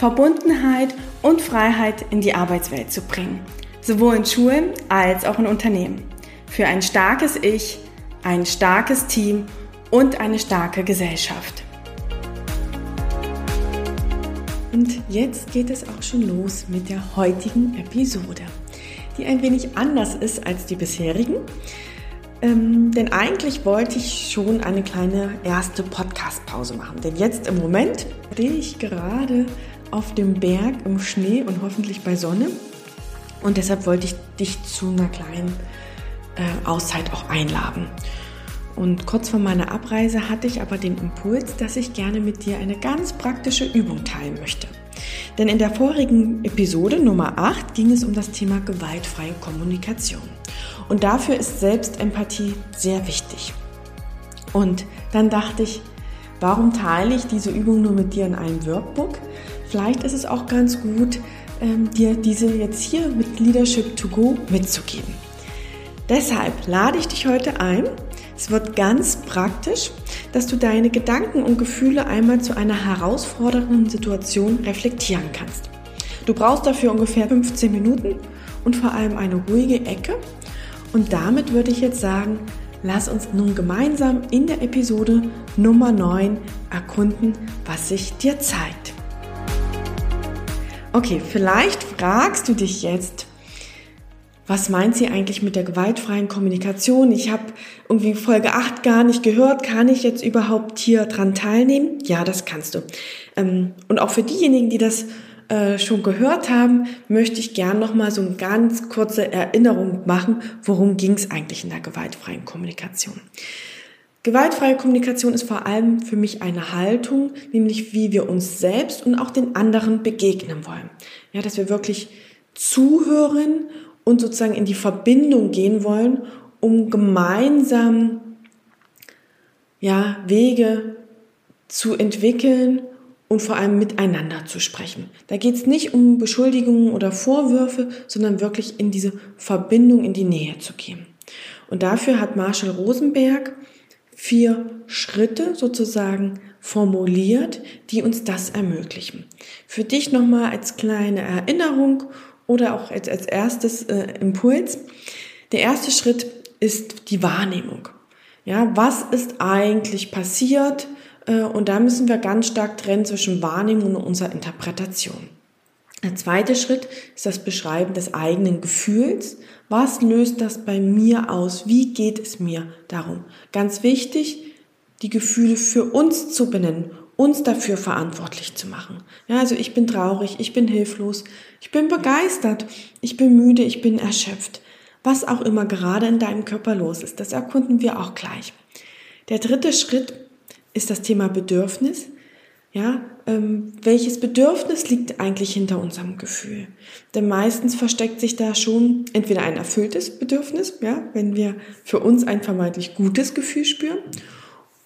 Verbundenheit und Freiheit in die Arbeitswelt zu bringen, sowohl in Schulen als auch in Unternehmen. Für ein starkes Ich, ein starkes Team und eine starke Gesellschaft. Und jetzt geht es auch schon los mit der heutigen Episode, die ein wenig anders ist als die bisherigen. Ähm, denn eigentlich wollte ich schon eine kleine erste Podcast-Pause machen. Denn jetzt im Moment stehe ich gerade auf dem Berg im Schnee und hoffentlich bei Sonne. Und deshalb wollte ich dich zu einer kleinen äh, Auszeit auch einladen. Und kurz vor meiner Abreise hatte ich aber den Impuls, dass ich gerne mit dir eine ganz praktische Übung teilen möchte. Denn in der vorigen Episode Nummer 8 ging es um das Thema gewaltfreie Kommunikation. Und dafür ist Selbstempathie sehr wichtig. Und dann dachte ich, warum teile ich diese Übung nur mit dir in einem Workbook? Vielleicht ist es auch ganz gut, ähm, dir diese jetzt hier mit Leadership to Go mitzugeben. Deshalb lade ich dich heute ein. Es wird ganz praktisch, dass du deine Gedanken und Gefühle einmal zu einer herausfordernden Situation reflektieren kannst. Du brauchst dafür ungefähr 15 Minuten und vor allem eine ruhige Ecke. Und damit würde ich jetzt sagen, lass uns nun gemeinsam in der Episode Nummer 9 erkunden, was sich dir zeigt. Okay, vielleicht fragst du dich jetzt, was meint sie eigentlich mit der gewaltfreien Kommunikation? Ich habe irgendwie Folge 8 gar nicht gehört. Kann ich jetzt überhaupt hier dran teilnehmen? Ja, das kannst du. Ähm, und auch für diejenigen, die das äh, schon gehört haben, möchte ich gern nochmal so eine ganz kurze Erinnerung machen, worum ging es eigentlich in der gewaltfreien Kommunikation. Gewaltfreie Kommunikation ist vor allem für mich eine Haltung, nämlich wie wir uns selbst und auch den anderen begegnen wollen. Ja, dass wir wirklich zuhören und sozusagen in die Verbindung gehen wollen, um gemeinsam ja, Wege zu entwickeln und vor allem miteinander zu sprechen. Da geht es nicht um Beschuldigungen oder Vorwürfe, sondern wirklich in diese Verbindung, in die Nähe zu gehen. Und dafür hat Marshall Rosenberg vier Schritte sozusagen formuliert, die uns das ermöglichen. Für dich nochmal als kleine Erinnerung oder auch als, als erstes äh, Impuls. Der erste Schritt ist die Wahrnehmung. Ja, was ist eigentlich passiert? Äh, und da müssen wir ganz stark trennen zwischen Wahrnehmung und unserer Interpretation. Der zweite Schritt ist das Beschreiben des eigenen Gefühls. Was löst das bei mir aus? Wie geht es mir darum? Ganz wichtig, die Gefühle für uns zu benennen, uns dafür verantwortlich zu machen. Ja, also ich bin traurig, ich bin hilflos, ich bin begeistert, ich bin müde, ich bin erschöpft. Was auch immer gerade in deinem Körper los ist, das erkunden wir auch gleich. Der dritte Schritt ist das Thema Bedürfnis. Ja, ähm, welches Bedürfnis liegt eigentlich hinter unserem Gefühl? Denn meistens versteckt sich da schon entweder ein erfülltes Bedürfnis, ja, wenn wir für uns ein vermeintlich gutes Gefühl spüren,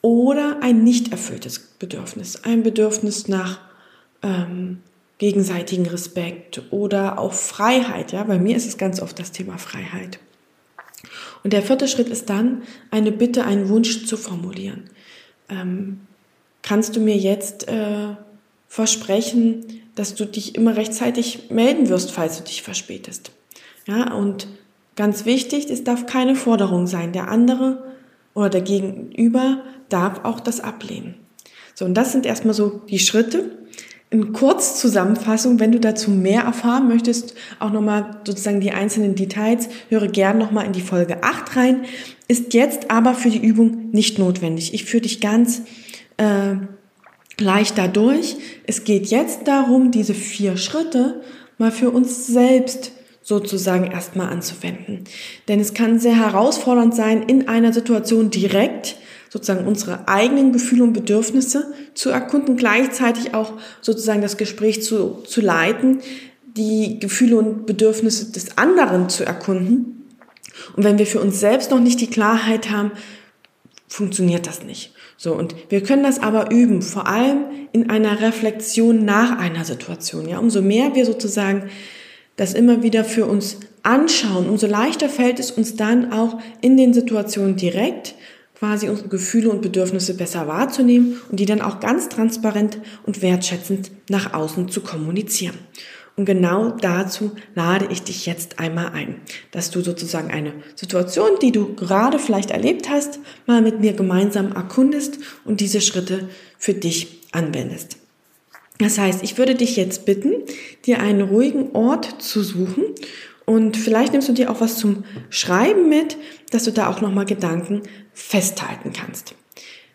oder ein nicht erfülltes Bedürfnis, ein Bedürfnis nach ähm, gegenseitigen Respekt oder auch Freiheit. Ja, bei mir ist es ganz oft das Thema Freiheit. Und der vierte Schritt ist dann, eine Bitte, einen Wunsch zu formulieren. Ähm, kannst du mir jetzt äh, versprechen, dass du dich immer rechtzeitig melden wirst, falls du dich verspätest. Ja, und ganz wichtig, es darf keine Forderung sein. Der andere oder der Gegenüber darf auch das ablehnen. So, und das sind erstmal so die Schritte. In Kurzzusammenfassung, wenn du dazu mehr erfahren möchtest, auch nochmal sozusagen die einzelnen Details, höre gern nochmal in die Folge 8 rein, ist jetzt aber für die Übung nicht notwendig. Ich führe dich ganz äh, leicht dadurch. Es geht jetzt darum, diese vier Schritte mal für uns selbst sozusagen erstmal anzuwenden. Denn es kann sehr herausfordernd sein, in einer Situation direkt sozusagen unsere eigenen Gefühle und Bedürfnisse zu erkunden, gleichzeitig auch sozusagen das Gespräch zu, zu leiten, die Gefühle und Bedürfnisse des anderen zu erkunden. Und wenn wir für uns selbst noch nicht die Klarheit haben, funktioniert das nicht. So, und wir können das aber üben, vor allem in einer Reflexion nach einer Situation. Ja, umso mehr wir sozusagen das immer wieder für uns anschauen, umso leichter fällt es uns dann auch in den Situationen direkt quasi unsere Gefühle und Bedürfnisse besser wahrzunehmen und die dann auch ganz transparent und wertschätzend nach außen zu kommunizieren. Und genau dazu lade ich dich jetzt einmal ein, dass du sozusagen eine Situation, die du gerade vielleicht erlebt hast, mal mit mir gemeinsam erkundest und diese Schritte für dich anwendest. Das heißt, ich würde dich jetzt bitten, dir einen ruhigen Ort zu suchen und vielleicht nimmst du dir auch was zum Schreiben mit, dass du da auch nochmal Gedanken festhalten kannst.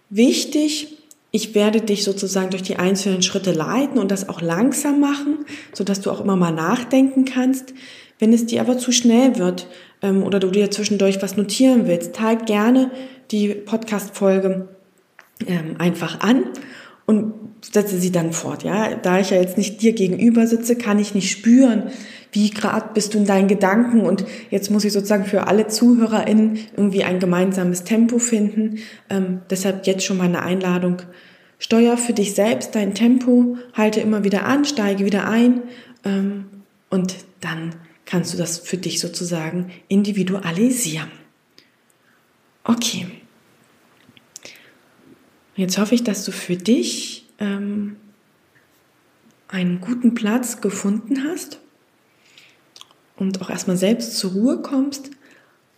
Wichtig ich werde dich sozusagen durch die einzelnen Schritte leiten und das auch langsam machen, so dass du auch immer mal nachdenken kannst. Wenn es dir aber zu schnell wird ähm, oder du dir zwischendurch was notieren willst, teile gerne die Podcast-Folge ähm, einfach an und setze sie dann fort. Ja, da ich ja jetzt nicht dir gegenüber sitze, kann ich nicht spüren, wie gerade bist du in deinen Gedanken und jetzt muss ich sozusagen für alle ZuhörerInnen irgendwie ein gemeinsames Tempo finden. Ähm, deshalb jetzt schon meine Einladung. Steuer für dich selbst dein Tempo, halte immer wieder an, steige wieder ein ähm, und dann kannst du das für dich sozusagen individualisieren. Okay. Jetzt hoffe ich, dass du für dich ähm, einen guten Platz gefunden hast und auch erstmal selbst zur Ruhe kommst.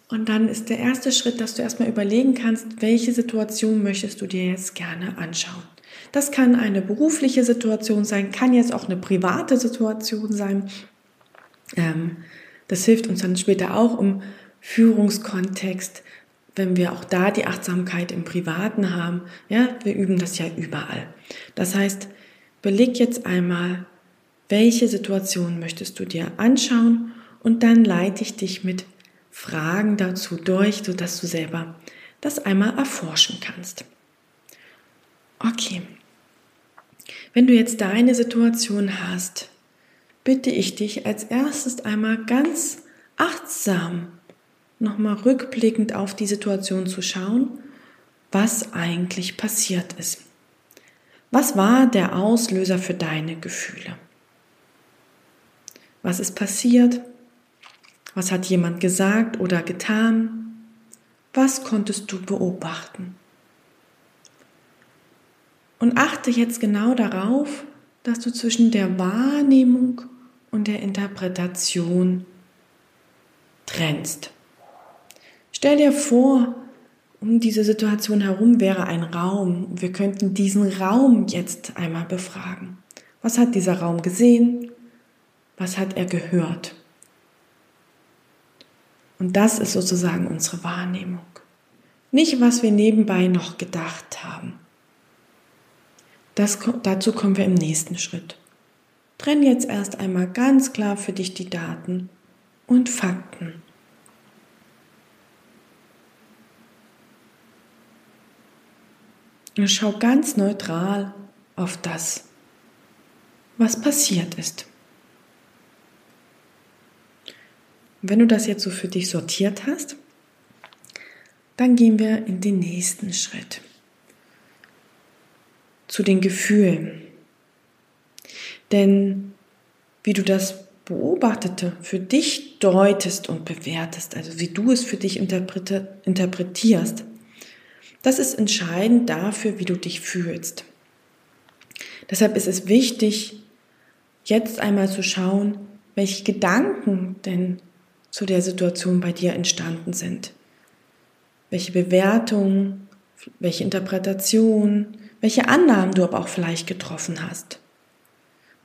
Und dann ist der erste Schritt, dass du erstmal überlegen kannst, welche Situation möchtest du dir jetzt gerne anschauen. Das kann eine berufliche Situation sein, kann jetzt auch eine private Situation sein. Ähm, das hilft uns dann später auch im Führungskontext, wenn wir auch da die Achtsamkeit im Privaten haben. Ja, wir üben das ja überall. Das heißt, beleg jetzt einmal, welche Situation möchtest du dir anschauen und dann leite ich dich mit Fragen dazu durch, sodass du selber das einmal erforschen kannst. Okay. Wenn du jetzt deine Situation hast, bitte ich dich als erstes einmal ganz achtsam nochmal rückblickend auf die Situation zu schauen, was eigentlich passiert ist. Was war der Auslöser für deine Gefühle? Was ist passiert? Was hat jemand gesagt oder getan? Was konntest du beobachten? Und achte jetzt genau darauf, dass du zwischen der Wahrnehmung und der Interpretation trennst. Stell dir vor, um diese Situation herum wäre ein Raum. Wir könnten diesen Raum jetzt einmal befragen. Was hat dieser Raum gesehen? Was hat er gehört? Und das ist sozusagen unsere Wahrnehmung. Nicht, was wir nebenbei noch gedacht haben. Das, dazu kommen wir im nächsten Schritt. Trenn jetzt erst einmal ganz klar für dich die Daten und Fakten. Und schau ganz neutral auf das, was passiert ist. Wenn du das jetzt so für dich sortiert hast, dann gehen wir in den nächsten Schritt. Zu den Gefühlen. Denn wie du das Beobachtete für dich deutest und bewertest, also wie du es für dich interpretierst, das ist entscheidend dafür, wie du dich fühlst. Deshalb ist es wichtig, jetzt einmal zu schauen, welche Gedanken denn zu der Situation bei dir entstanden sind. Welche Bewertungen, welche Interpretation, welche Annahmen du aber auch vielleicht getroffen hast.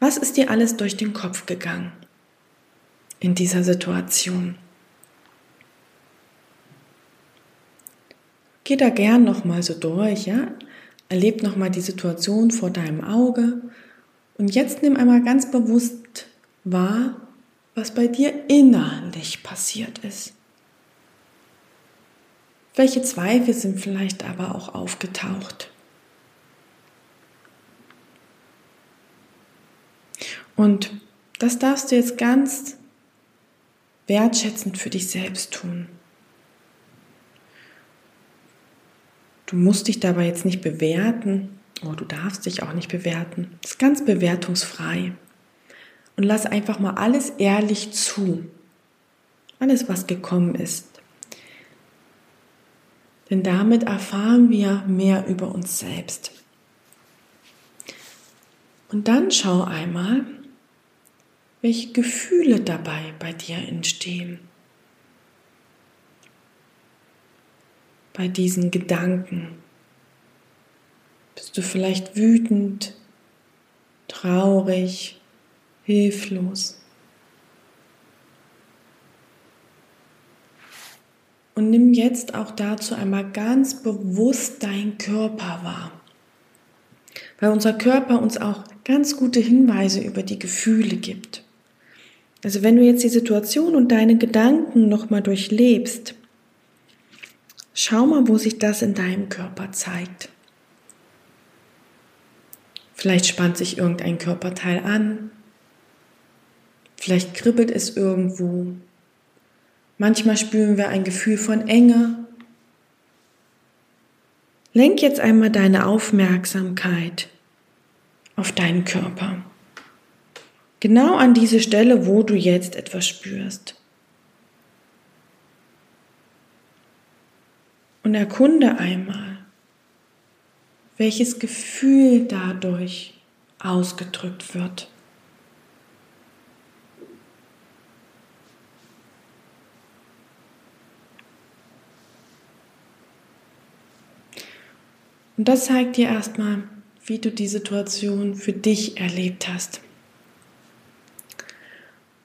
Was ist dir alles durch den Kopf gegangen in dieser Situation? Geh da gern nochmal so durch, ja? Erleb nochmal die Situation vor deinem Auge und jetzt nimm einmal ganz bewusst wahr, was bei dir innerlich passiert ist. Welche Zweifel sind vielleicht aber auch aufgetaucht? Und Das darfst du jetzt ganz wertschätzend für dich selbst tun. Du musst dich dabei jetzt nicht bewerten, oh, du darfst dich auch nicht bewerten. Das ist ganz bewertungsfrei. Und lass einfach mal alles ehrlich zu. Alles, was gekommen ist. Denn damit erfahren wir mehr über uns selbst. Und dann schau einmal, welche Gefühle dabei bei dir entstehen. Bei diesen Gedanken. Bist du vielleicht wütend, traurig, hilflos? Und nimm jetzt auch dazu einmal ganz bewusst deinen Körper wahr. Weil unser Körper uns auch ganz gute Hinweise über die Gefühle gibt. Also wenn du jetzt die Situation und deine Gedanken nochmal durchlebst, schau mal, wo sich das in deinem Körper zeigt. Vielleicht spannt sich irgendein Körperteil an. Vielleicht kribbelt es irgendwo. Manchmal spüren wir ein Gefühl von Enge. Lenk jetzt einmal deine Aufmerksamkeit auf deinen Körper. Genau an diese Stelle, wo du jetzt etwas spürst. Und erkunde einmal, welches Gefühl dadurch ausgedrückt wird. Und das zeigt dir erstmal, wie du die Situation für dich erlebt hast.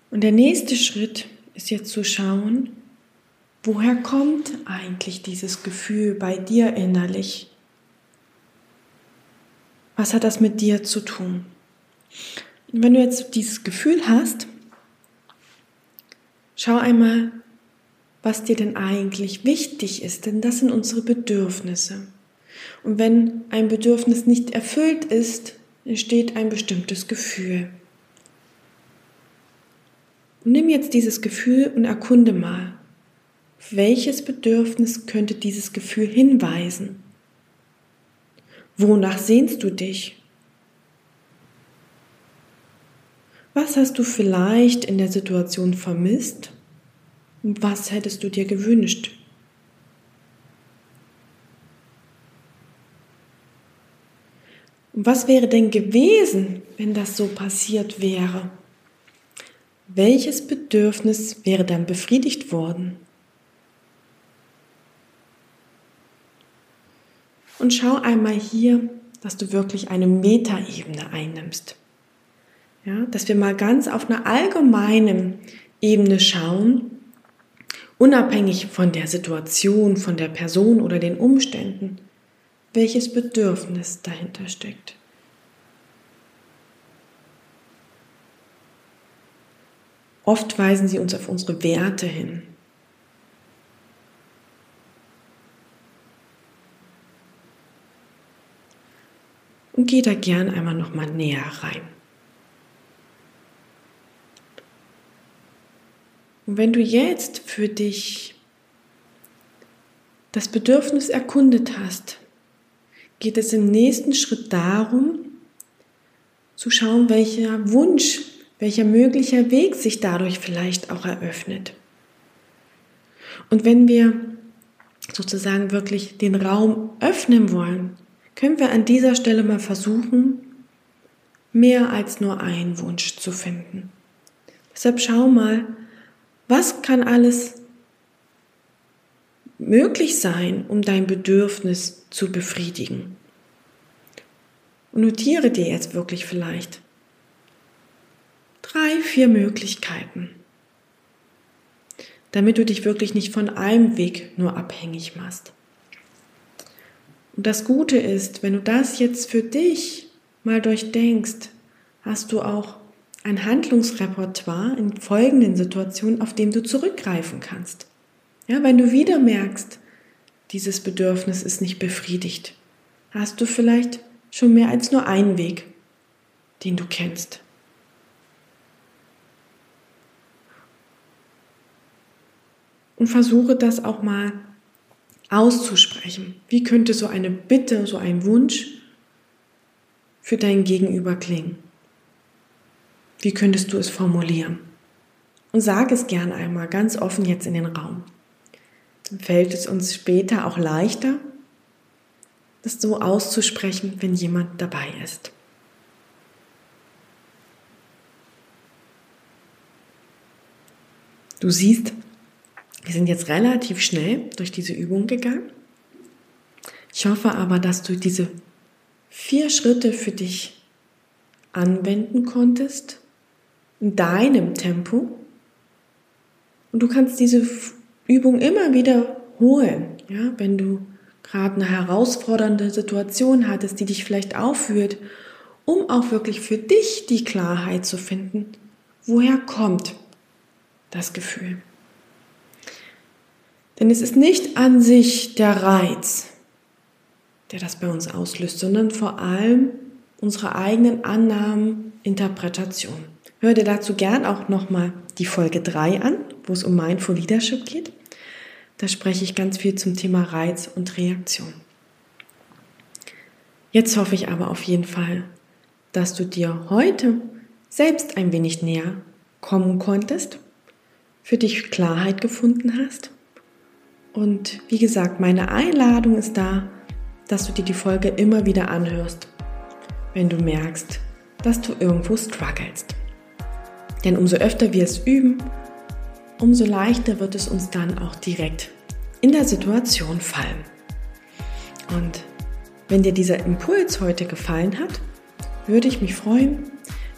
Und der nächste Schritt ist jetzt zu schauen, woher kommt eigentlich dieses Gefühl bei dir innerlich? Was hat das mit dir zu tun? Und wenn du jetzt dieses Gefühl hast, schau einmal, was dir denn eigentlich wichtig ist, denn das sind unsere Bedürfnisse. Und wenn ein Bedürfnis nicht erfüllt ist, entsteht ein bestimmtes Gefühl. Nimm jetzt dieses Gefühl und erkunde mal, welches Bedürfnis könnte dieses Gefühl hinweisen? Wonach sehnst du dich? Was hast du vielleicht in der Situation vermisst? Und was hättest du dir gewünscht? Was wäre denn gewesen, wenn das so passiert wäre? Welches Bedürfnis wäre dann befriedigt worden? Und schau einmal hier, dass du wirklich eine Metaebene einnimmst. Ja, dass wir mal ganz auf einer allgemeinen Ebene schauen, unabhängig von der Situation, von der Person oder den Umständen, welches Bedürfnis dahinter steckt. Oft weisen sie uns auf unsere Werte hin. Und geh da gern einmal noch mal näher rein. Und wenn du jetzt für dich das Bedürfnis erkundet hast, geht es im nächsten Schritt darum, zu schauen, welcher Wunsch welcher möglicher Weg sich dadurch vielleicht auch eröffnet. Und wenn wir sozusagen wirklich den Raum öffnen wollen, können wir an dieser Stelle mal versuchen, mehr als nur einen Wunsch zu finden. Deshalb schau mal, was kann alles möglich sein, um dein Bedürfnis zu befriedigen. Und notiere dir jetzt wirklich vielleicht, drei, vier Möglichkeiten, damit du dich wirklich nicht von einem Weg nur abhängig machst. Und das Gute ist, wenn du das jetzt für dich mal durchdenkst, hast du auch ein Handlungsrepertoire in folgenden Situationen, auf dem du zurückgreifen kannst. Ja, wenn du wieder merkst, dieses Bedürfnis ist nicht befriedigt, hast du vielleicht schon mehr als nur einen Weg, den du kennst. Und versuche das auch mal auszusprechen. Wie könnte so eine Bitte, so ein Wunsch für dein Gegenüber klingen? Wie könntest du es formulieren? Und sag es gern einmal ganz offen jetzt in den Raum. Fällt es uns später auch leichter, das so auszusprechen, wenn jemand dabei ist. Du siehst, wir sind jetzt relativ schnell durch diese Übung gegangen. Ich hoffe aber, dass du diese vier Schritte für dich anwenden konntest, in deinem Tempo. Und du kannst diese Übung immer wiederholen, ja, wenn du gerade eine herausfordernde Situation hattest, die dich vielleicht aufführt, um auch wirklich für dich die Klarheit zu finden, woher kommt das Gefühl. Denn es ist nicht an sich der Reiz, der das bei uns auslöst, sondern vor allem unsere eigenen Annahmen, Interpretationen. Hör dir dazu gern auch nochmal die Folge 3 an, wo es um Mindful Leadership geht. Da spreche ich ganz viel zum Thema Reiz und Reaktion. Jetzt hoffe ich aber auf jeden Fall, dass du dir heute selbst ein wenig näher kommen konntest, für dich Klarheit gefunden hast. Und wie gesagt, meine Einladung ist da, dass du dir die Folge immer wieder anhörst, wenn du merkst, dass du irgendwo strugglest. Denn umso öfter wir es üben, umso leichter wird es uns dann auch direkt in der Situation fallen. Und wenn dir dieser Impuls heute gefallen hat, würde ich mich freuen,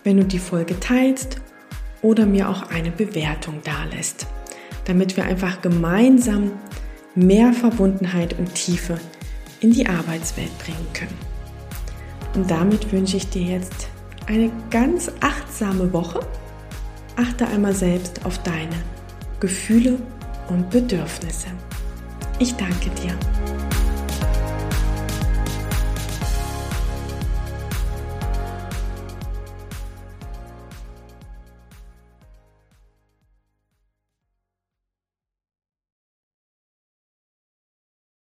wenn du die Folge teilst oder mir auch eine Bewertung dalässt, damit wir einfach gemeinsam mehr Verbundenheit und Tiefe in die Arbeitswelt bringen können. Und damit wünsche ich dir jetzt eine ganz achtsame Woche. Achte einmal selbst auf deine Gefühle und Bedürfnisse. Ich danke dir.